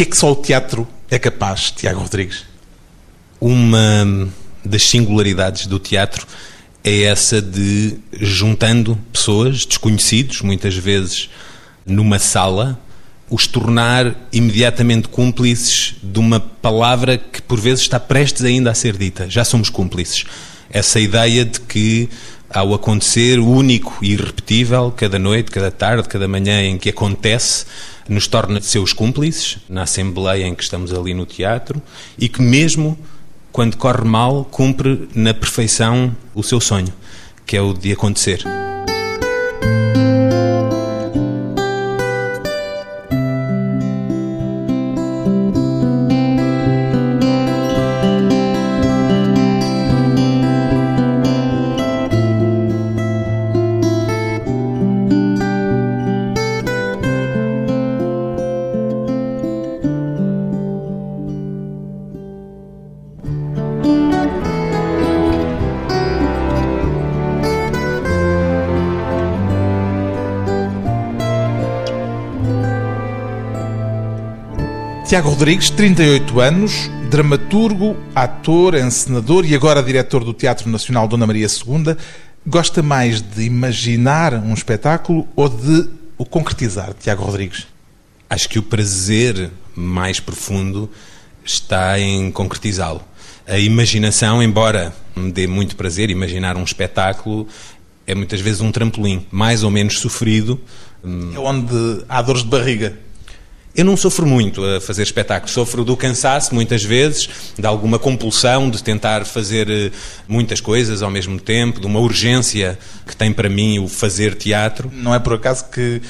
que é que só o teatro é capaz, Tiago Rodrigues? Uma das singularidades do teatro é essa de, juntando pessoas, desconhecidos, muitas vezes numa sala, os tornar imediatamente cúmplices de uma palavra que por vezes está prestes ainda a ser dita. Já somos cúmplices. Essa ideia de que ao acontecer único e irrepetível, cada noite, cada tarde, cada manhã em que acontece, nos torna seus cúmplices na assembleia em que estamos ali no teatro e que mesmo quando corre mal, cumpre na perfeição o seu sonho, que é o de acontecer. Tiago Rodrigues, 38 anos, dramaturgo, ator, encenador e agora diretor do Teatro Nacional Dona Maria II. Gosta mais de imaginar um espetáculo ou de o concretizar, Tiago Rodrigues? Acho que o prazer mais profundo está em concretizá-lo. A imaginação, embora me dê muito prazer imaginar um espetáculo, é muitas vezes um trampolim, mais ou menos sofrido. É onde há dores de barriga. Eu não sofro muito a fazer espetáculos, sofro do cansaço muitas vezes, de alguma compulsão de tentar fazer eh, muitas coisas ao mesmo tempo, de uma urgência que tem para mim o fazer teatro. Não é por acaso que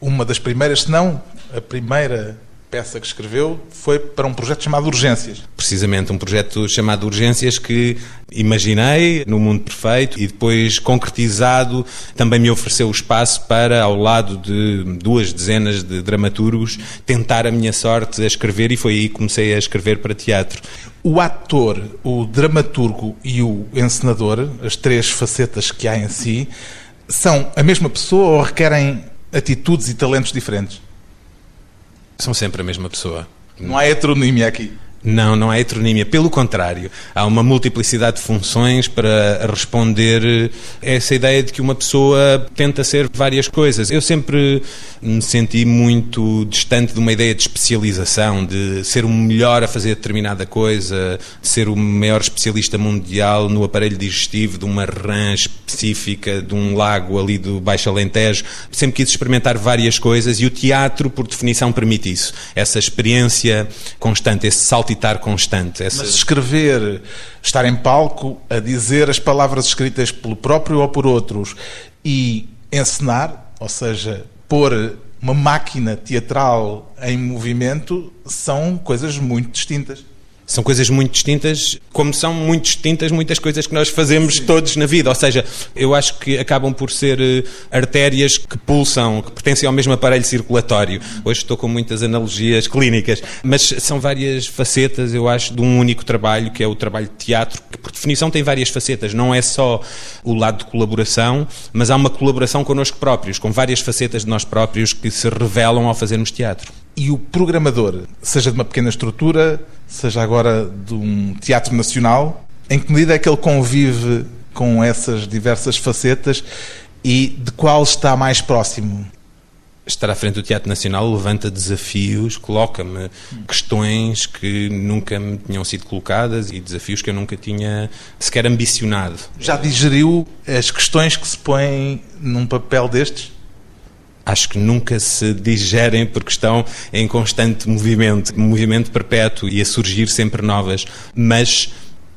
uma das primeiras, se não a primeira peça que escreveu foi para um projeto chamado Urgências. Precisamente, um projeto chamado Urgências que imaginei no mundo perfeito e depois concretizado também me ofereceu o espaço para, ao lado de duas dezenas de dramaturgos, tentar a minha sorte a escrever e foi aí que comecei a escrever para teatro. O ator, o dramaturgo e o encenador, as três facetas que há em si, são a mesma pessoa ou requerem atitudes e talentos diferentes? São sempre a mesma pessoa. Não há heteronímia aqui. Não, não há heteronímia. Pelo contrário, há uma multiplicidade de funções para responder essa ideia de que uma pessoa tenta ser várias coisas. Eu sempre me senti muito distante de uma ideia de especialização, de ser o melhor a fazer determinada coisa, de ser o maior especialista mundial no aparelho digestivo de uma rã específica, de um lago ali do Baixo Alentejo. Sempre quis experimentar várias coisas e o teatro, por definição, permite isso. Essa experiência constante, esse saltitar constante. Essa... Mas escrever, estar em palco, a dizer as palavras escritas pelo próprio ou por outros e encenar, ou seja, pôr uma máquina teatral em movimento são coisas muito distintas. São coisas muito distintas, como são muito distintas muitas coisas que nós fazemos Sim. todos na vida. Ou seja, eu acho que acabam por ser uh, artérias que pulsam, que pertencem ao mesmo aparelho circulatório. Hoje estou com muitas analogias clínicas, mas são várias facetas, eu acho, de um único trabalho, que é o trabalho de teatro, que por definição tem várias facetas. Não é só o lado de colaboração, mas há uma colaboração connosco próprios, com várias facetas de nós próprios que se revelam ao fazermos teatro. E o programador, seja de uma pequena estrutura, seja agora de um teatro nacional, em que medida é que ele convive com essas diversas facetas e de qual está mais próximo? Estar à frente do Teatro Nacional levanta desafios, coloca-me questões que nunca me tinham sido colocadas e desafios que eu nunca tinha sequer ambicionado. Já digeriu as questões que se põem num papel destes? Acho que nunca se digerem porque estão em constante movimento, movimento perpétuo e a surgir sempre novas. Mas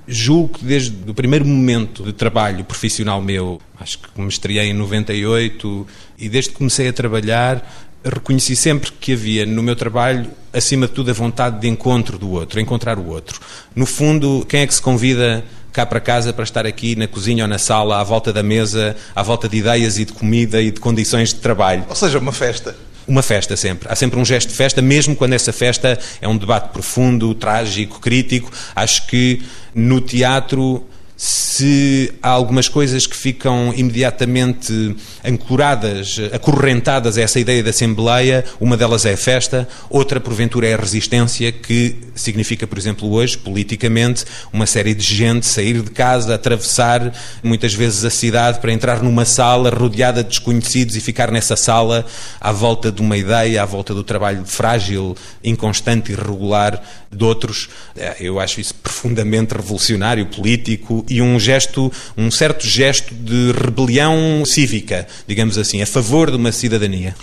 julgo que desde o primeiro momento de trabalho profissional meu, acho que me estreiei em 98 e desde que comecei a trabalhar, reconheci sempre que havia no meu trabalho, acima de tudo, a vontade de encontro do outro, encontrar o outro. No fundo, quem é que se convida cá para casa para estar aqui na cozinha ou na sala, à volta da mesa, à volta de ideias e de comida e de condições de trabalho. Ou seja, uma festa. Uma festa sempre. Há sempre um gesto de festa, mesmo quando essa festa é um debate profundo, trágico, crítico. Acho que no teatro se há algumas coisas que ficam imediatamente ancoradas, acorrentadas a essa ideia de Assembleia, uma delas é a festa, outra, porventura, é a resistência, que significa, por exemplo, hoje, politicamente, uma série de gente sair de casa, atravessar muitas vezes a cidade para entrar numa sala rodeada de desconhecidos e ficar nessa sala à volta de uma ideia, à volta do trabalho frágil, inconstante e irregular de outros. É, eu acho isso profundamente revolucionário, político e um gesto, um certo gesto de rebelião cívica, digamos assim, a favor de uma cidadania.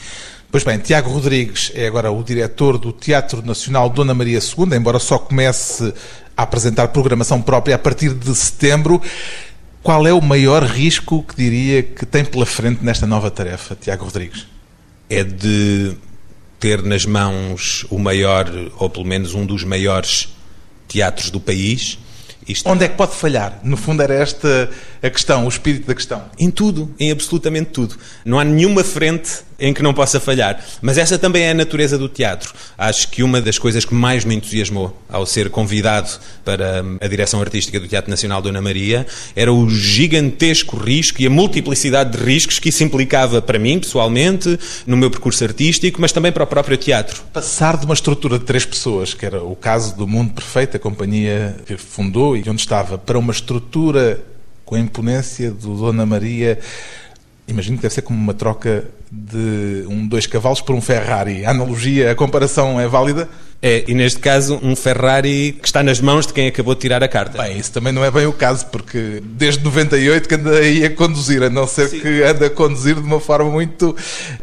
Pois bem, Tiago Rodrigues é agora o diretor do Teatro Nacional Dona Maria II, embora só comece a apresentar programação própria a partir de setembro. Qual é o maior risco que diria que tem pela frente nesta nova tarefa, Tiago Rodrigues? É de ter nas mãos o maior, ou pelo menos um dos maiores teatros do país isto... Onde é que pode falhar? No fundo era esta a questão, o espírito da questão. Em tudo, em absolutamente tudo. Não há nenhuma frente em que não possa falhar. Mas essa também é a natureza do teatro. Acho que uma das coisas que mais me entusiasmou ao ser convidado para a direção artística do Teatro Nacional Dona Maria era o gigantesco risco e a multiplicidade de riscos que isso implicava para mim, pessoalmente, no meu percurso artístico, mas também para o próprio teatro. Passar de uma estrutura de três pessoas, que era o caso do Mundo Perfeito, a companhia que fundou e onde estava, para uma estrutura com a imponência do Dona Maria, imagino que deve ser como uma troca de um dois cavalos por um Ferrari. A analogia, a comparação é válida? É, e neste caso, um Ferrari que está nas mãos de quem acabou de tirar a carta. Bem, isso também não é bem o caso, porque desde 98 que anda aí a conduzir, a não ser Sim. que anda a conduzir de uma forma muito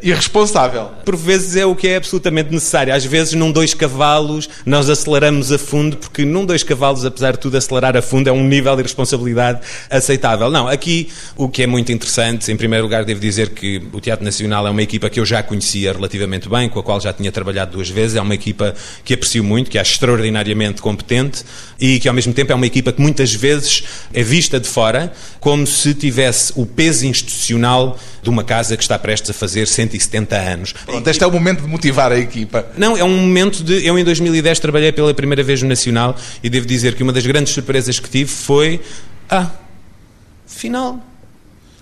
irresponsável. Por vezes é o que é absolutamente necessário. Às vezes, num dois cavalos, nós aceleramos a fundo, porque num dois cavalos, apesar de tudo, acelerar a fundo é um nível de responsabilidade aceitável. Não, aqui o que é muito interessante, em primeiro lugar, devo dizer que o Teatro Nacional é uma equipa que eu já conhecia relativamente bem, com a qual já tinha trabalhado duas vezes. É uma equipa que aprecio muito, que é extraordinariamente competente e que ao mesmo tempo é uma equipa que muitas vezes é vista de fora como se tivesse o peso institucional de uma casa que está prestes a fazer 170 anos. Pronto, este é o momento de motivar a equipa. Não, é um momento de. Eu em 2010 trabalhei pela primeira vez no Nacional e devo dizer que uma das grandes surpresas que tive foi. Ah, afinal,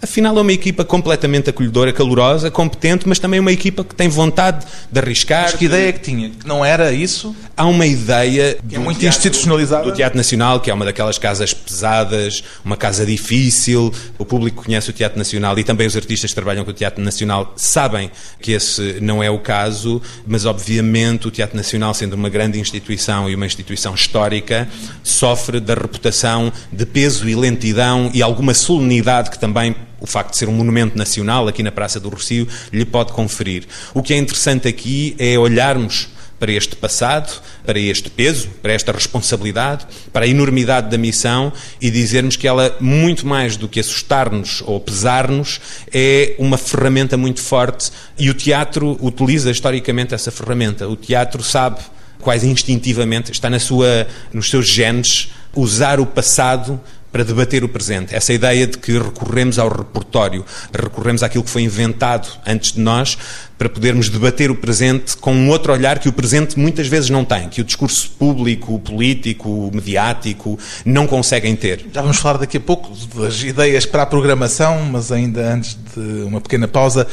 Afinal, é uma equipa completamente acolhedora, calorosa, competente, mas também uma equipa que tem vontade de arriscar. Mas que ideia é que tinha? Que não era isso? Há uma ideia que é muito teatro, institucionalizada do Teatro Nacional, que é uma daquelas casas pesadas, uma casa difícil. O público conhece o Teatro Nacional e também os artistas que trabalham com o Teatro Nacional sabem que esse não é o caso, mas obviamente o Teatro Nacional, sendo uma grande instituição e uma instituição histórica, sofre da reputação de peso e lentidão e alguma solenidade que também o facto de ser um monumento nacional aqui na Praça do Rocio lhe pode conferir. O que é interessante aqui é olharmos para este passado, para este peso, para esta responsabilidade, para a enormidade da missão e dizermos que ela, muito mais do que assustar-nos ou pesar-nos, é uma ferramenta muito forte e o teatro utiliza historicamente essa ferramenta. O teatro sabe, quase instintivamente, está na sua, nos seus genes, usar o passado para debater o presente. Essa ideia de que recorremos ao repertório, recorremos àquilo que foi inventado antes de nós, para podermos debater o presente com um outro olhar que o presente muitas vezes não tem, que o discurso público, político, mediático não conseguem ter. Já vamos falar daqui a pouco das ideias para a programação, mas ainda antes de uma pequena pausa,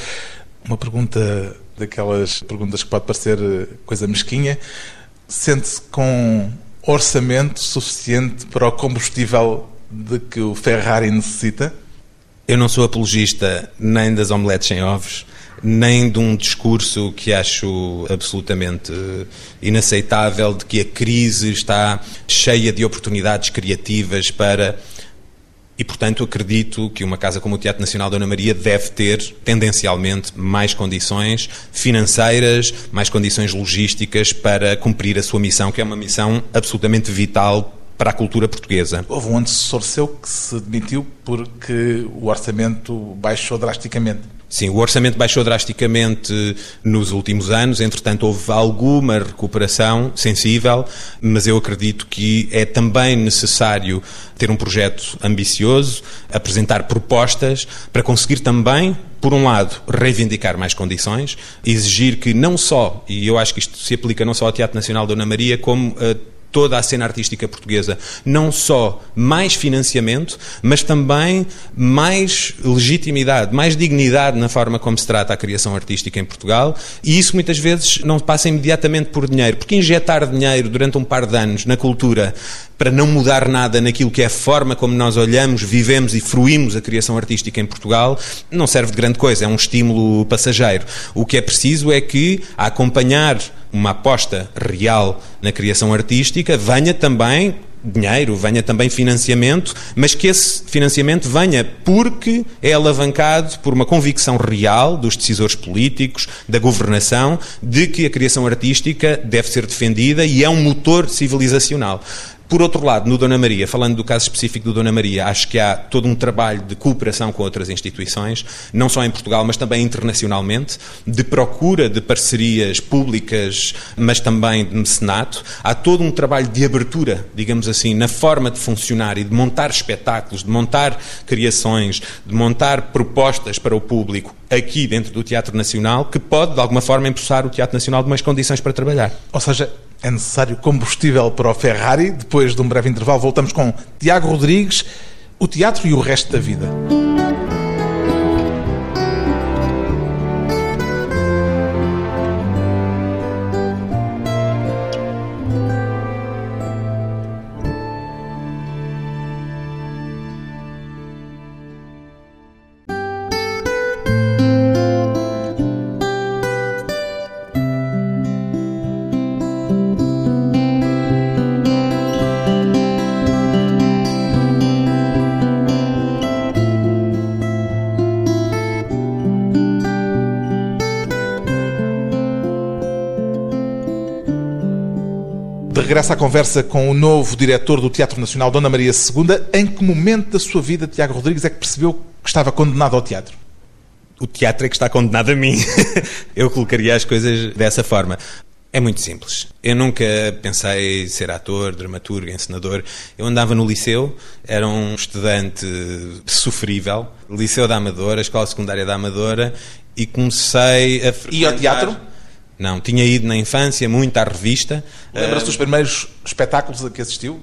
uma pergunta daquelas perguntas que pode parecer coisa mesquinha. Sente-se com orçamento suficiente para o combustível de que o Ferrari necessita? Eu não sou apologista nem das omeletes sem ovos, nem de um discurso que acho absolutamente inaceitável de que a crise está cheia de oportunidades criativas para. E, portanto, acredito que uma casa como o Teatro Nacional Dona Maria deve ter, tendencialmente, mais condições financeiras, mais condições logísticas para cumprir a sua missão, que é uma missão absolutamente vital para a cultura portuguesa. Houve um antecessor seu que se demitiu porque o orçamento baixou drasticamente. Sim, o orçamento baixou drasticamente nos últimos anos, entretanto houve alguma recuperação sensível, mas eu acredito que é também necessário ter um projeto ambicioso, apresentar propostas para conseguir também por um lado, reivindicar mais condições, exigir que não só, e eu acho que isto se aplica não só ao Teatro Nacional Dona Maria, como a toda a cena artística portuguesa. Não só mais financiamento, mas também mais legitimidade, mais dignidade na forma como se trata a criação artística em Portugal. E isso muitas vezes não passa imediatamente por dinheiro, porque injetar dinheiro durante um par de anos na cultura para não mudar nada naquilo que é a forma como nós olhamos, vivemos e fruímos a criação artística em Portugal, não serve de grande coisa, é um estímulo passageiro. O que é preciso é que, a acompanhar uma aposta real na criação artística, venha também dinheiro, venha também financiamento, mas que esse financiamento venha porque é alavancado por uma convicção real dos decisores políticos, da governação, de que a criação artística deve ser defendida e é um motor civilizacional. Por outro lado, no Dona Maria, falando do caso específico do Dona Maria, acho que há todo um trabalho de cooperação com outras instituições, não só em Portugal, mas também internacionalmente, de procura de parcerias públicas, mas também de mecenato. Há todo um trabalho de abertura, digamos assim, na forma de funcionar e de montar espetáculos, de montar criações, de montar propostas para o público aqui dentro do Teatro Nacional, que pode, de alguma forma, impulsar o Teatro Nacional de umas condições para trabalhar. Ou seja, é necessário combustível para o Ferrari. Depois de um breve intervalo, voltamos com Tiago Rodrigues, o teatro e o resto da vida. Regressa à conversa com o novo diretor do Teatro Nacional, Dona Maria II. Em que momento da sua vida, Tiago Rodrigues, é que percebeu que estava condenado ao teatro? O teatro é que está condenado a mim. Eu colocaria as coisas dessa forma. É muito simples. Eu nunca pensei ser ator, dramaturgo, encenador. Eu andava no liceu, era um estudante sofrível, Liceu da Amadora, Escola Secundária da Amadora, e comecei a frequentar... E ao teatro? Não, tinha ido na infância muito à revista. Lembra-se dos primeiros espetáculos a que assistiu?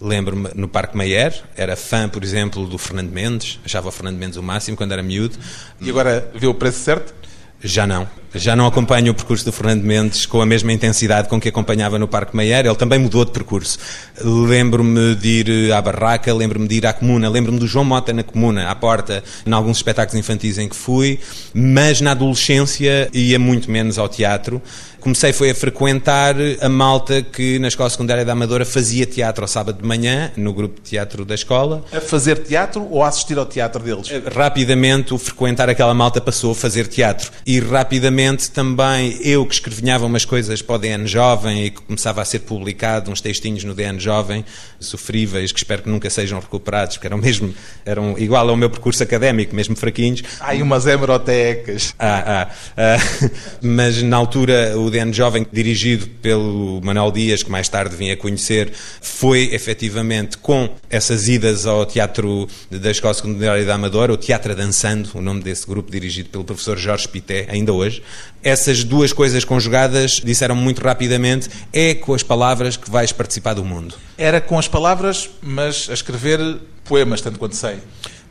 Lembro-me no Parque Mayer, era fã, por exemplo, do Fernando Mendes, achava o Fernando Mendes o máximo quando era miúdo. E agora vê o preço certo? Já não. Já não acompanho o percurso do Fernando Mendes com a mesma intensidade com que acompanhava no Parque Meyer. Ele também mudou de percurso. Lembro-me de ir à barraca, lembro-me de ir à comuna, lembro-me do João Mota na comuna, à porta, em alguns espetáculos infantis em que fui, mas na adolescência ia muito menos ao teatro comecei foi a frequentar a malta que na Escola Secundária da Amadora fazia teatro ao sábado de manhã, no grupo de teatro da escola. A fazer teatro ou a assistir ao teatro deles? Rapidamente, o frequentar aquela malta passou a fazer teatro. E rapidamente também eu que escrevinhava umas coisas para o DN Jovem e que começava a ser publicado uns textinhos no DN Jovem, sofríveis, que espero que nunca sejam recuperados, porque eram mesmo, eram igual ao meu percurso académico, mesmo fraquinhos. Há aí umas hemerotecas. Ah, ah, ah. mas na altura o DN Jovem, dirigido pelo Manuel Dias, que mais tarde vim a conhecer, foi efetivamente com essas idas ao Teatro da Escola Secundária da Amadora, o Teatro Dançando, o nome desse grupo dirigido pelo professor Jorge Pité, ainda hoje. Essas duas coisas conjugadas disseram muito rapidamente: é com as palavras que vais participar do mundo. Era com as palavras, mas a escrever poemas, tanto quanto sei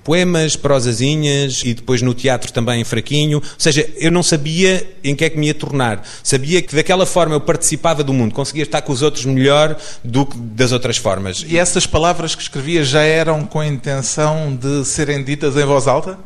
poemas, prosazinhas e depois no teatro também fraquinho. Ou seja, eu não sabia em que é que me ia tornar. Sabia que daquela forma eu participava do mundo, conseguia estar com os outros melhor do que das outras formas. E essas palavras que escrevia já eram com a intenção de serem ditas em voz alta?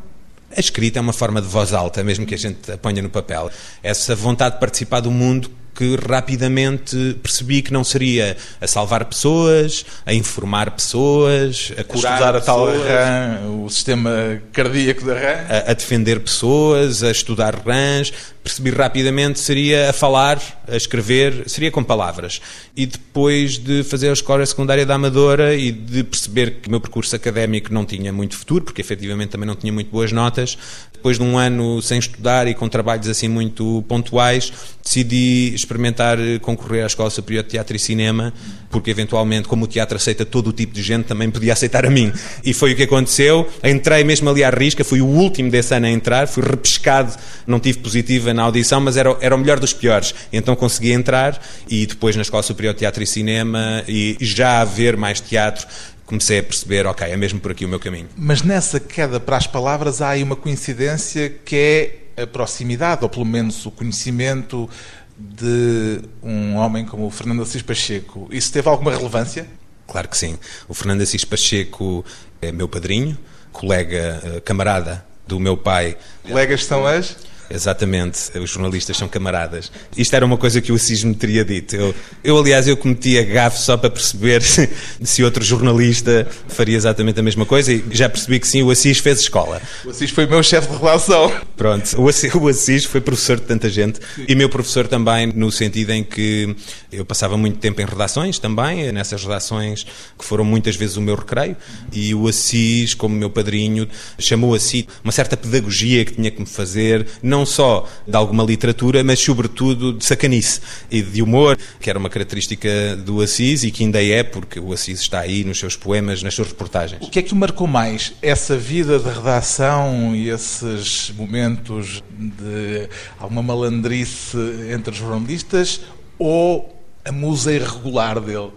A escrita é uma forma de voz alta, mesmo que a gente a ponha no papel. Essa vontade de participar do mundo que rapidamente percebi que não seria a salvar pessoas, a informar pessoas, a curar a estudar a tal rã, o sistema cardíaco da rã, a, a, defender pessoas, a estudar rãs. Percebi rapidamente seria a falar, a escrever, seria com palavras. E depois de fazer a escola secundária da Amadora e de perceber que o meu percurso académico não tinha muito futuro, porque efetivamente também não tinha muito boas notas, depois de um ano sem estudar e com trabalhos assim muito pontuais, decidi experimentar eh, concorrer à Escola Superior de Teatro e Cinema, porque eventualmente, como o teatro aceita todo o tipo de gente, também podia aceitar a mim. E foi o que aconteceu. Entrei mesmo ali à risca, fui o último desse ano a entrar, fui repescado, não tive positiva na audição, mas era, era o melhor dos piores. Então consegui entrar e depois na Escola Superior de Teatro e Cinema e já haver mais teatro, comecei a perceber, ok, é mesmo por aqui o meu caminho. Mas nessa queda para as palavras há aí uma coincidência que é a proximidade, ou pelo menos o conhecimento de um homem como o Fernando Assis Pacheco. Isso teve alguma relevância? Claro que sim. O Fernando Assis Pacheco é meu padrinho, colega, eh, camarada do meu pai. Colegas são as? Exatamente, os jornalistas são camaradas. Isto era uma coisa que o Assis me teria dito. Eu, eu aliás, eu cometi a gafe só para perceber se, se, outro jornalista faria exatamente a mesma coisa e já percebi que sim, o Assis fez escola. O Assis foi meu chefe de relação. Pronto, o Assis, o Assis foi professor de tanta gente sim. e meu professor também, no sentido em que eu passava muito tempo em redações também, nessas redações que foram muitas vezes o meu recreio, e o Assis, como meu padrinho, chamou a si uma certa pedagogia que tinha que me fazer, não não só de alguma literatura, mas sobretudo de sacanice e de humor, que era uma característica do Assis e que ainda é, porque o Assis está aí nos seus poemas, nas suas reportagens. O que é que o marcou mais? Essa vida de redação e esses momentos de alguma malandrice entre os jornalistas ou a musa irregular dele?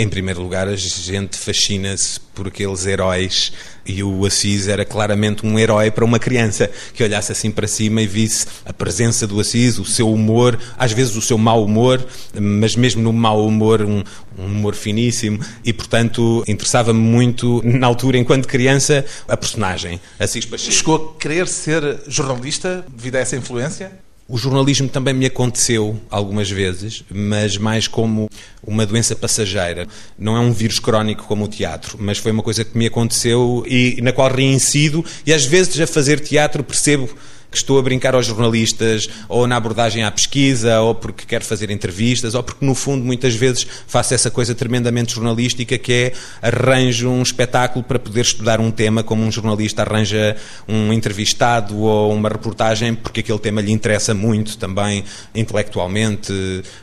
Em primeiro lugar, a gente fascina-se por aqueles heróis e o Assis era claramente um herói para uma criança que olhasse assim para cima e visse a presença do Assis, o seu humor, às vezes o seu mau humor, mas mesmo no mau humor, um, um humor finíssimo e, portanto, interessava-me muito, na altura, enquanto criança, a personagem, Assis Pacheco. Chegou a querer ser jornalista devido a essa influência? O jornalismo também me aconteceu algumas vezes, mas mais como uma doença passageira. Não é um vírus crónico como o teatro, mas foi uma coisa que me aconteceu e na qual reincido e às vezes a fazer teatro percebo que estou a brincar aos jornalistas, ou na abordagem à pesquisa, ou porque quero fazer entrevistas, ou porque, no fundo, muitas vezes faço essa coisa tremendamente jornalística que é arranjo um espetáculo para poder estudar um tema, como um jornalista arranja um entrevistado ou uma reportagem, porque aquele tema lhe interessa muito também, intelectualmente,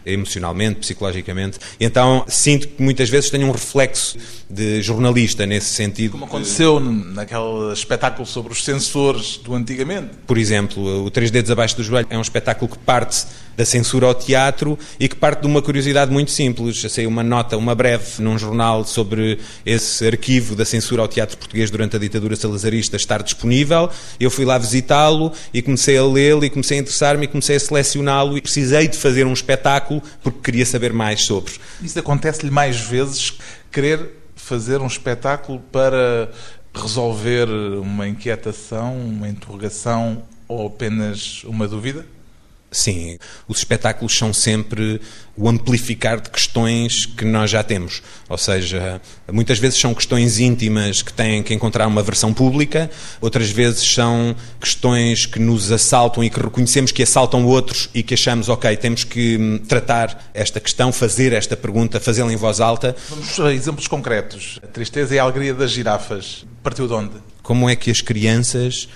emocionalmente, psicologicamente. Então sinto que muitas vezes tenho um reflexo de jornalista nesse sentido. Como aconteceu naquele espetáculo sobre os censores do antigamente. Por exemplo, exemplo, o Três Dedos Abaixo do Joelho é um espetáculo que parte da censura ao teatro e que parte de uma curiosidade muito simples. Já sei uma nota, uma breve, num jornal sobre esse arquivo da censura ao teatro português durante a ditadura salazarista estar disponível. Eu fui lá visitá-lo e comecei a lê-lo e comecei a interessar-me e comecei a selecioná-lo e precisei de fazer um espetáculo porque queria saber mais sobre. Isso acontece-lhe mais vezes querer fazer um espetáculo para resolver uma inquietação, uma interrogação ou apenas uma dúvida? Sim, os espetáculos são sempre o amplificar de questões que nós já temos. Ou seja, muitas vezes são questões íntimas que têm que encontrar uma versão pública, outras vezes são questões que nos assaltam e que reconhecemos que assaltam outros e que achamos, ok, temos que hum, tratar esta questão, fazer esta pergunta, fazê-la em voz alta. Vamos a exemplos concretos. A tristeza e a alegria das girafas partiu de onde? Como é que as crianças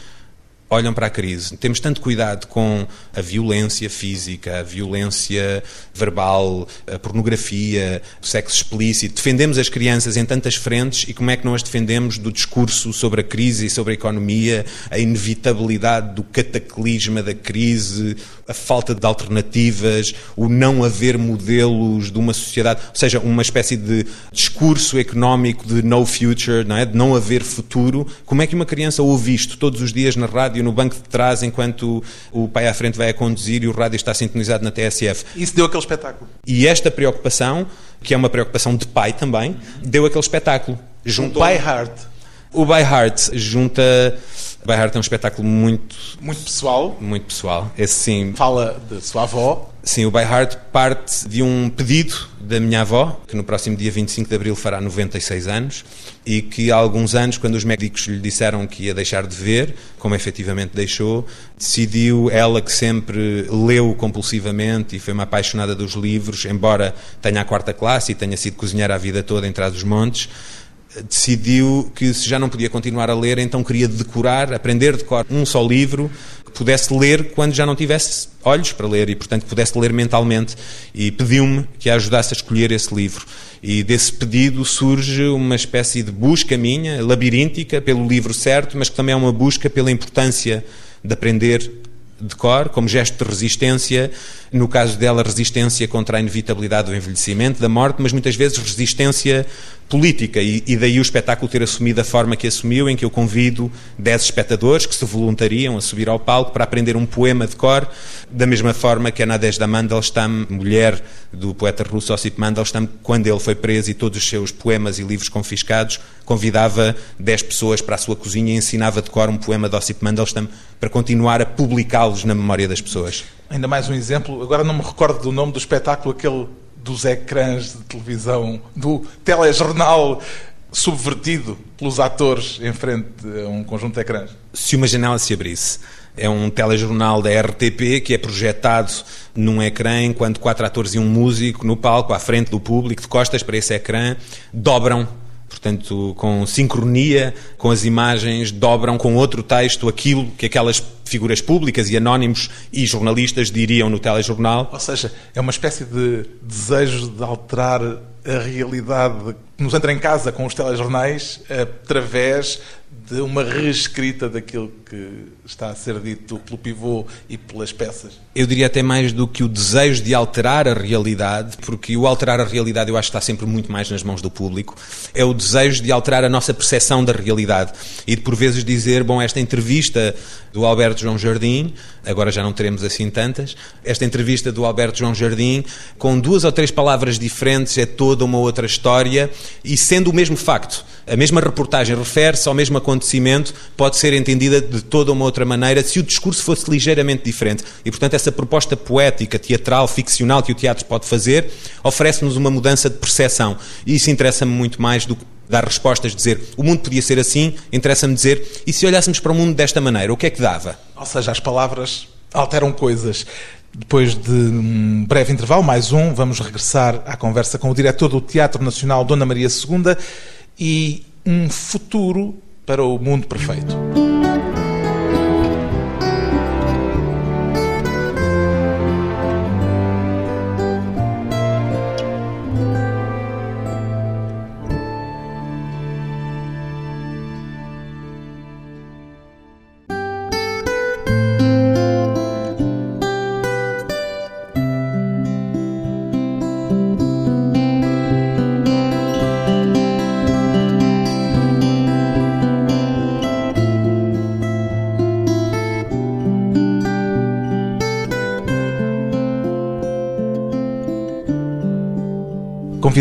olham para a crise. Temos tanto cuidado com a violência física, a violência verbal, a pornografia, o sexo explícito. Defendemos as crianças em tantas frentes e como é que não as defendemos do discurso sobre a crise e sobre a economia, a inevitabilidade do cataclisma da crise, a falta de alternativas, o não haver modelos de uma sociedade, ou seja, uma espécie de discurso económico de no future, não é? de não haver futuro. Como é que uma criança ouve isto todos os dias na rádio? no banco de trás enquanto o pai à frente vai a conduzir e o rádio está sintonizado na TSF. Isso deu aquele espetáculo. E esta preocupação, que é uma preocupação de pai também, deu aquele espetáculo. Juntou... By Heart. O By Heart junta. Heart é um espetáculo muito. Muito pessoal. Muito pessoal. Esse sim. Fala de sua avó. Sim, o By Heart parte de um pedido da minha avó, que no próximo dia 25 de abril fará 96 anos, e que há alguns anos, quando os médicos lhe disseram que ia deixar de ver, como efetivamente deixou, decidiu, ela que sempre leu compulsivamente e foi uma apaixonada dos livros, embora tenha a quarta classe e tenha sido cozinheira a vida toda em trás dos montes, decidiu que se já não podia continuar a ler, então queria decorar, aprender de cor um só livro que pudesse ler quando já não tivesse olhos para ler e, portanto, pudesse ler mentalmente. E pediu-me que a ajudasse a escolher esse livro. E desse pedido surge uma espécie de busca minha, labiríntica, pelo livro certo, mas que também é uma busca pela importância de aprender de cor, como gesto de resistência, no caso dela, resistência contra a inevitabilidade do envelhecimento, da morte, mas muitas vezes resistência política e, e, daí o espetáculo ter assumido a forma que assumiu, em que eu convido 10 espectadores que se voluntariam a subir ao palco para aprender um poema de cor, da mesma forma que a Nadezhda Mandelstam, mulher do poeta russo Ossip Mandelstam, quando ele foi preso e todos os seus poemas e livros confiscados, convidava 10 pessoas para a sua cozinha e ensinava de cor um poema de Ossip Mandelstam para continuar a publicá-los na memória das pessoas. Ainda mais um exemplo, agora não me recordo do nome do espetáculo, aquele dos ecrãs de televisão, do telejornal subvertido pelos atores em frente a um conjunto de ecrãs? Se uma janela se abrisse. É um telejornal da RTP que é projetado num ecrã enquanto quatro atores e um músico no palco, à frente do público, de costas para esse ecrã, dobram portanto, com sincronia com as imagens, dobram com outro texto aquilo que aquelas figuras públicas e anónimos e jornalistas diriam no telejornal. Ou seja, é uma espécie de desejo de alterar a realidade que nos entra em casa com os telejornais através de uma reescrita daquilo que está a ser dito pelo pivô e pelas peças. Eu diria até mais do que o desejo de alterar a realidade, porque o alterar a realidade eu acho que está sempre muito mais nas mãos do público, é o desejo de alterar a nossa percepção da realidade e de por vezes dizer, bom, esta entrevista do Alberto João Jardim, agora já não teremos assim tantas, esta entrevista do Alberto João Jardim, com duas ou três palavras diferentes, é toda uma outra história e sendo o mesmo facto. A mesma reportagem refere-se ao mesmo acontecimento, pode ser entendida de toda uma outra maneira se o discurso fosse ligeiramente diferente. E, portanto, essa proposta poética, teatral, ficcional que o teatro pode fazer, oferece-nos uma mudança de percepção. E isso interessa-me muito mais do que dar respostas, dizer o mundo podia ser assim, interessa-me dizer e se olhássemos para o mundo desta maneira, o que é que dava? Ou seja, as palavras alteram coisas. Depois de um breve intervalo, mais um, vamos regressar à conversa com o diretor do Teatro Nacional, Dona Maria II, e um futuro para o mundo perfeito.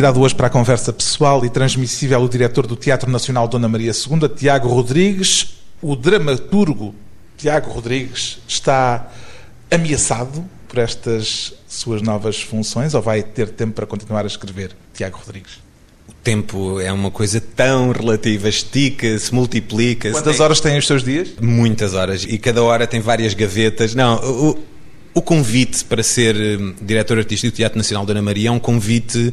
Convidado hoje para a conversa pessoal e transmissível o diretor do Teatro Nacional Dona Maria II, Tiago Rodrigues. O dramaturgo Tiago Rodrigues está ameaçado por estas suas novas funções ou vai ter tempo para continuar a escrever, Tiago Rodrigues? O tempo é uma coisa tão relativa, estica-se, multiplica-se. Quantas tem... horas têm os seus dias? Muitas horas. E cada hora tem várias gavetas. Não, o, o convite para ser hum, diretor artístico do Teatro Nacional Dona Maria é um convite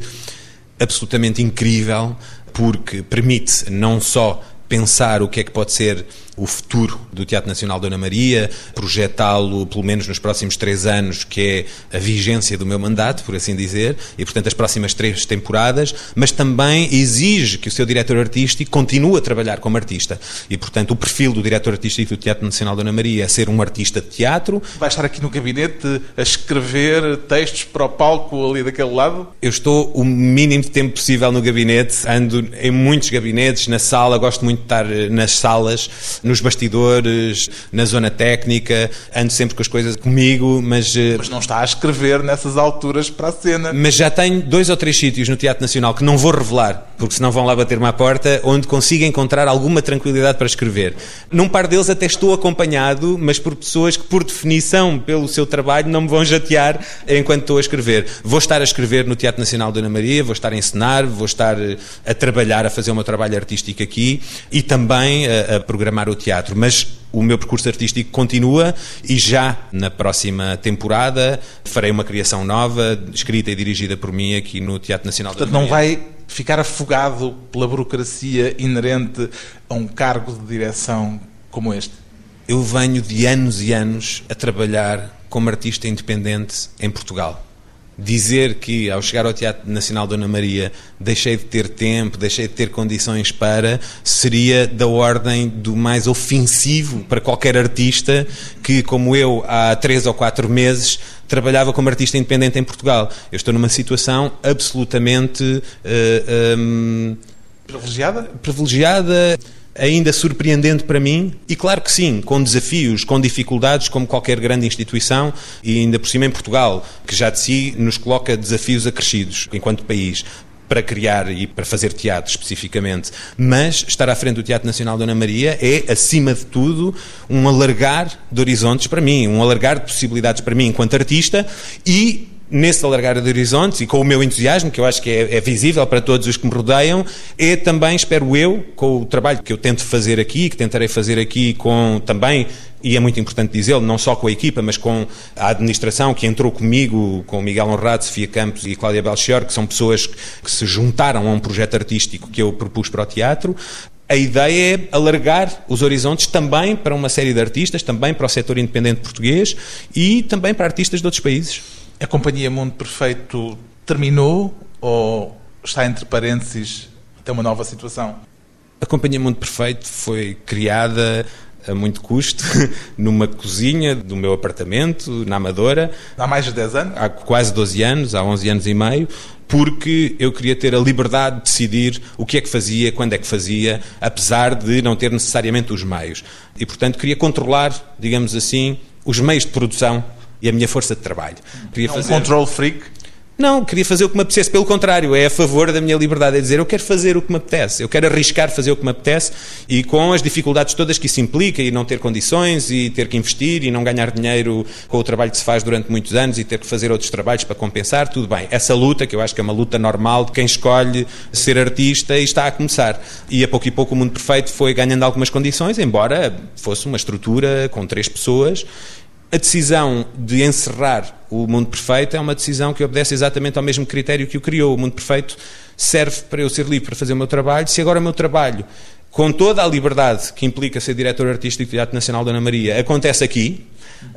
absolutamente incrível porque permite não só pensar o que é que pode ser o futuro do Teatro Nacional Dona Maria, projetá-lo pelo menos nos próximos três anos, que é a vigência do meu mandato, por assim dizer, e portanto as próximas três temporadas, mas também exige que o seu diretor artístico continue a trabalhar como artista. E portanto o perfil do diretor artístico do Teatro Nacional Dona Maria é ser um artista de teatro. Vai estar aqui no gabinete a escrever textos para o palco ali daquele lado? Eu estou o mínimo de tempo possível no gabinete, ando em muitos gabinetes, na sala, gosto muito de estar eh, nas salas nos bastidores, na zona técnica, ando sempre com as coisas comigo, mas... Eh, mas não está a escrever nessas alturas para a cena. Mas já tenho dois ou três sítios no Teatro Nacional que não vou revelar, porque senão vão lá bater-me à porta, onde consigo encontrar alguma tranquilidade para escrever. Num par deles até estou acompanhado, mas por pessoas que, por definição, pelo seu trabalho, não me vão jatear enquanto estou a escrever. Vou estar a escrever no Teatro Nacional de Ana Maria, vou estar a encenar, vou estar eh, a trabalhar, a fazer o meu trabalho artístico aqui e também a, a programar o teatro, mas o meu percurso artístico continua e já na próxima temporada farei uma criação nova, escrita e dirigida por mim aqui no Teatro Nacional Portanto, da não vai ficar afogado pela burocracia inerente a um cargo de direção como este? Eu venho de anos e anos a trabalhar como artista independente em Portugal dizer que ao chegar ao Teatro Nacional Dona Maria deixei de ter tempo, deixei de ter condições para, seria da ordem do mais ofensivo para qualquer artista que, como eu, há três ou quatro meses trabalhava como artista independente em Portugal. Eu estou numa situação absolutamente uh, eh, um, ehm, privilegiada. Privilegiada ainda surpreendente para mim e claro que sim, com desafios, com dificuldades, como qualquer grande instituição e ainda por cima em Portugal, que já de si nos coloca desafios acrescidos enquanto país para criar e para fazer teatro especificamente, mas estar à frente do Teatro Nacional Dona Maria é, acima de tudo, um alargar de horizontes para mim, um alargar de possibilidades para mim enquanto artista e nesse alargar de horizontes e com o meu entusiasmo, que eu acho que é, é, visível para todos os que me rodeiam, é também, espero eu, com o trabalho que eu tento fazer aqui, que tentarei fazer aqui com também, e é muito importante dizê-lo, não só com a equipa, mas com a administração que entrou comigo, com Miguel Honrado, Sofia Campos e Cláudia Belchior, que são pessoas que se juntaram a um projeto artístico que eu propus para o teatro, a ideia é alargar os horizontes também para uma série de artistas, também para o setor independente português e também para artistas de outros países. A Companhia Mundo Perfeito terminou ou está entre parênteses até uma nova situação? A Companhia Mundo Perfeito foi criada a muito custo, numa cozinha do meu apartamento, na Amadora. Há mais de 10 anos? Há quase 12 anos, há 11 anos e meio, porque eu queria ter a liberdade de decidir o que é que fazia, quando é que fazia, apesar de não ter necessariamente os meios. E, portanto, queria controlar, digamos assim, os meios de produção e a minha força de trabalho. Queria fazer... Um control freak? Não, queria fazer o que me apetecesse. Pelo contrário, é a favor da minha liberdade. É dizer, eu quero fazer o que me apetece. Eu quero arriscar fazer o que me apetece e com as dificuldades todas que isso implica e não ter condições e ter que investir e não ganhar dinheiro com o trabalho que se faz durante muitos anos e ter que fazer outros trabalhos para compensar, tudo bem. Essa luta, que eu acho que é uma luta normal de quem escolhe ser artista e está a começar. E a pouco e pouco o Mundo Perfeito foi ganhando algumas condições, embora fosse uma estrutura com três pessoas a decisão de encerrar o mundo perfeito é uma decisão que obedece exatamente ao mesmo critério que o criou. O mundo perfeito serve para eu ser livre para fazer o meu trabalho. Se agora o meu trabalho, com toda a liberdade que implica ser diretor artístico do Teatro Nacional Dona Maria, acontece aqui,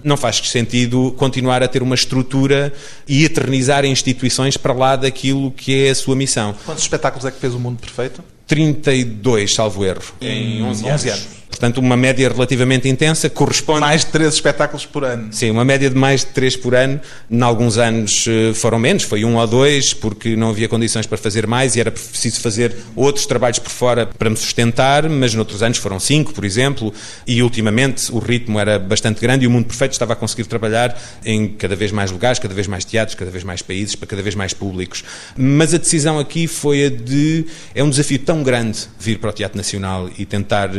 não faz sentido continuar a ter uma estrutura e eternizar instituições para lá daquilo que é a sua missão. Quantos espetáculos é que fez o Mundo Perfeito? 32, salvo erro, em 11 anos. 11 anos. Portanto, uma média relativamente intensa corresponde. Mais de 3 espetáculos por ano. Sim, uma média de mais de 3 por ano. Em alguns anos eh, foram menos, foi um ou dois, porque não havia condições para fazer mais e era preciso fazer outros trabalhos por fora para me sustentar, mas noutros anos foram 5, por exemplo, e ultimamente o ritmo era bastante grande e o Mundo Perfeito estava a conseguir trabalhar em cada vez mais lugares, cada vez mais teatros, cada vez mais países, para cada vez mais públicos. Mas a decisão aqui foi a de. É um desafio tão grande vir para o Teatro Nacional e tentar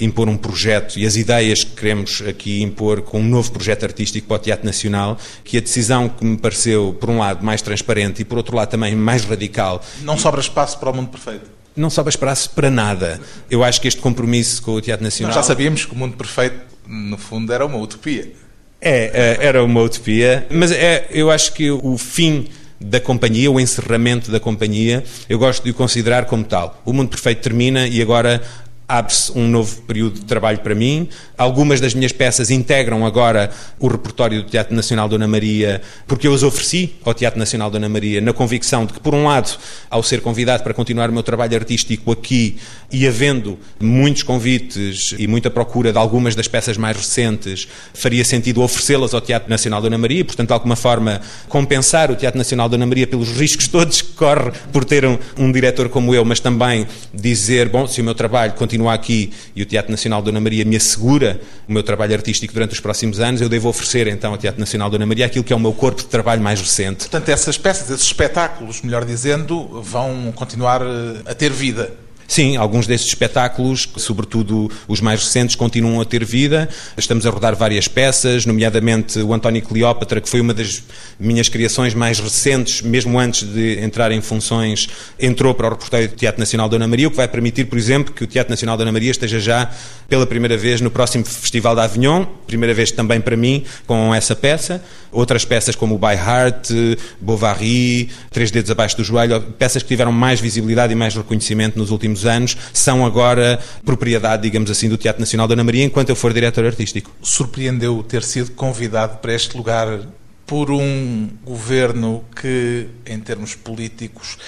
impor um projeto e as ideias que queremos aqui impor com um novo projeto artístico para o Teatro Nacional, que a decisão que me pareceu, por um lado, mais transparente e, por outro lado, também mais radical. Não sobra espaço para o mundo perfeito não sobra espaço para nada. Eu acho que este compromisso com o Teatro Nacional. Nós já sabíamos que o mundo perfeito, no fundo, era uma utopia. É, é era uma utopia, mas é, eu acho que o fim da companhia, o encerramento da companhia, eu gosto de o considerar como tal. O mundo perfeito termina e agora abre-se um novo período de trabalho para mim. Algumas das minhas peças integram agora o repertório do Teatro Nacional Dona Maria, porque eu as ofereci ao Teatro Nacional Dona Maria na convicção de que, por um lado, ao ser convidado para continuar o meu trabalho artístico aqui e havendo muitos convites e muita procura de algumas das peças mais recentes, faria sentido oferecê-las ao Teatro Nacional Dona Maria, portanto, de alguma forma, compensar o Teatro Nacional Dona Maria pelos riscos todos que corre por ter um, um diretor como eu, mas também dizer, bom, se o meu trabalho continua continuar aqui e o Teatro Nacional Dona Maria me assegura o meu trabalho artístico durante os próximos anos, eu devo oferecer então ao Teatro Nacional Dona Maria aquilo que é o meu corpo de trabalho mais recente. Portanto, essas peças, esses espetáculos, melhor dizendo, vão continuar eh, a ter vida. Sim, alguns desses espetáculos, sobretudo os mais recentes, continuam a ter vida. Estamos a rodar várias peças, nomeadamente o António Cleópatra, que foi uma das minhas criações mais recentes, mesmo antes de entrar em funções, entrou para o reporteiro do Teatro Nacional Dona Maria, o que vai permitir, por exemplo, que o Teatro Nacional Dona Maria esteja já pela primeira vez no próximo Festival de Avignon, primeira vez também para mim, com essa peça. Outras peças como o By Heart, Bovary, Três Dedos Abaixo do Joelho, peças que tiveram mais visibilidade e mais reconhecimento nos últimos anos, são agora propriedade, digamos assim, do Teatro Nacional Dona Maria, enquanto eu for diretor artístico. Surpreendeu ter sido convidado para este lugar por um governo que, em termos políticos,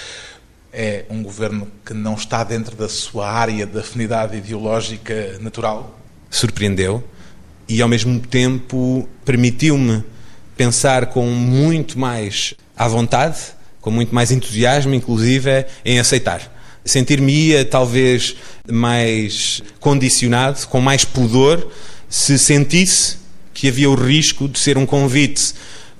é um governo que não está dentro da sua área de afinidade ideológica natural? Surpreendeu e, ao mesmo tempo, permitiu-me pensar com muito mais à vontade, com muito mais entusiasmo, inclusive, em aceitar. Sentir-me-ia talvez mais condicionado, com mais pudor, se sentisse que havia o risco de ser um convite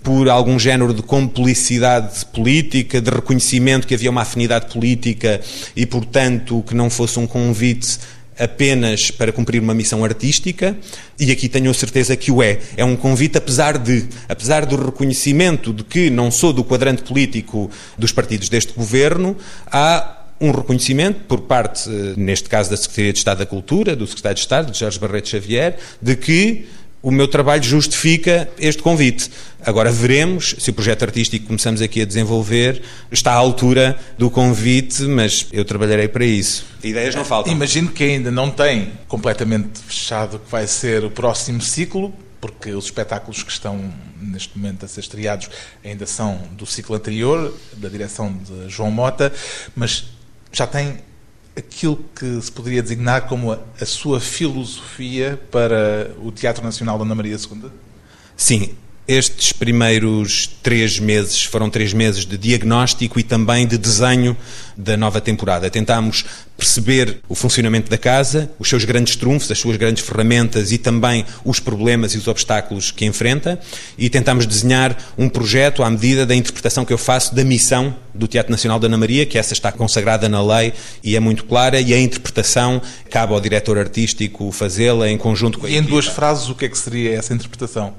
por algum género de complicidade política, de reconhecimento que havia uma afinidade política e, portanto, que não fosse um convite apenas para cumprir uma missão artística, e aqui tenho a certeza que o é. É um convite, apesar de, apesar do reconhecimento de que não sou do quadrante político dos partidos deste governo, há um reconhecimento por parte, neste caso, da Secretaria de Estado da Cultura, do Secretário de Estado, de Jorge Barreto Xavier, de que o meu trabalho justifica este convite. Agora veremos se o projeto artístico que começamos aqui a desenvolver está à altura do convite, mas eu trabalharei para isso. Ideias não faltam. Imagino que ainda não tem completamente fechado o que vai ser o próximo ciclo, porque os espetáculos que estão neste momento a ser estreados ainda são do ciclo anterior, da direção de João Mota, mas já tem aquilo que se poderia designar como a, a, sua filosofia para o Teatro Nacional da Ana Maria II? Sim. Estes primeiros três meses foram três meses de diagnóstico e também de desenho da nova temporada. Tentámos perceber o funcionamento da casa, os seus grandes trunfos, as suas grandes ferramentas e também os problemas e os obstáculos que enfrenta e tentámos desenhar um projeto à medida da interpretação que eu faço da missão do Teatro Nacional da Ana Maria, que essa está consagrada na lei e é muito clara, e a interpretação cabe ao diretor artístico fazê-la em conjunto com a E em duas frases, o que é que seria essa interpretação?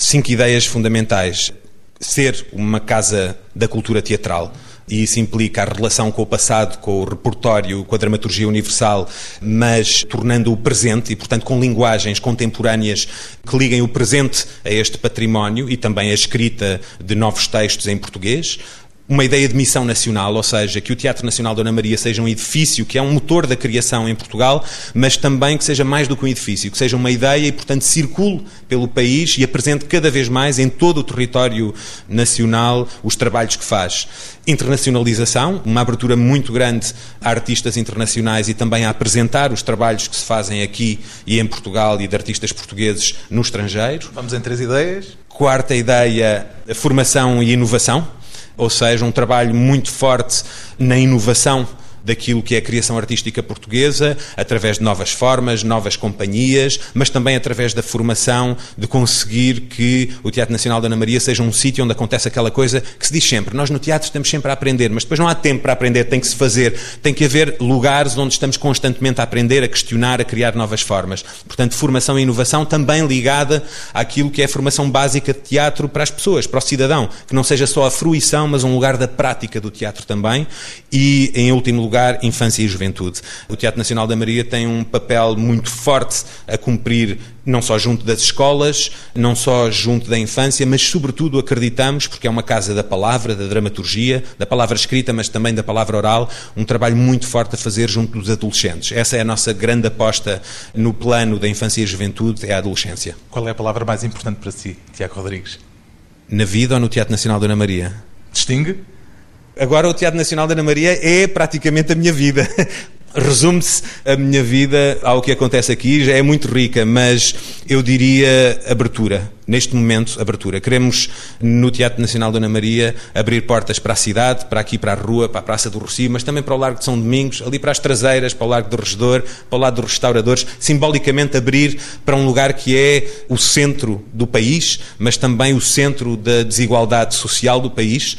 Cinco ideias fundamentais. Ser uma casa da cultura teatral e isso implica a relação com o passado, com o repertório, com a dramaturgia universal, mas tornando-o presente e, portanto, com linguagens contemporâneas que liguem o presente a este património e também a escrita de novos textos em português uma ideia de missão nacional, ou seja, que o Teatro Nacional Dona Maria seja um edifício que é um motor da criação em Portugal, mas também que seja mais do que um edifício, que seja uma ideia e, portanto, circule pelo país e apresente cada vez mais em todo o território nacional os trabalhos que faz. Internacionalização, uma abertura muito grande a artistas internacionais e também a apresentar os trabalhos que se fazem aqui e em Portugal e de artistas portugueses no estrangeiro. Vamos em três ideias. Quarta ideia, formação e inovação ou seja, um trabalho muito forte na inovação daquilo que é a criação artística portuguesa, através de novas formas, novas companhias, mas também através da formação, de conseguir que o Teatro Nacional da Ana Maria seja um sítio onde acontece aquela coisa que se diz sempre. Nós no teatro estamos sempre a aprender, mas depois não há tempo para aprender, tem que se fazer. Tem que haver lugares onde estamos constantemente a aprender, a questionar, a criar novas formas. Portanto, formação e inovação também ligada àquilo que é a formação básica de teatro para as pessoas, para o cidadão, que não seja só a fruição, mas um lugar da prática do teatro também. E, em último lugar, lugar, infância e juventude. O Teatro Nacional da Maria tem um papel muito forte a cumprir, não só junto das escolas, não só junto da infância, mas sobretudo acreditamos, porque é uma casa da palavra, da dramaturgia, da palavra escrita, mas também da palavra oral, um trabalho muito forte a fazer junto dos adolescentes. Essa é a nossa grande aposta no plano da infância e juventude, é a adolescência. Qual é a palavra mais importante para si, Tiago Rodrigues? Na vida ou no Teatro Nacional da Maria? Distingue? Agora o Teatro Nacional da Ana Maria é praticamente a minha vida. Resume-se a minha vida ao que acontece aqui, já é muito rica, mas eu diria abertura neste momento, abertura. Queremos, no Teatro Nacional Dona Maria, abrir portas para a cidade, para aqui, para a rua, para a Praça do Rocio, mas também para o Largo de São Domingos, ali para as traseiras, para o Largo do Regedor, para o lado dos restauradores, simbolicamente abrir para um lugar que é o centro do país, mas também o centro da desigualdade social do país,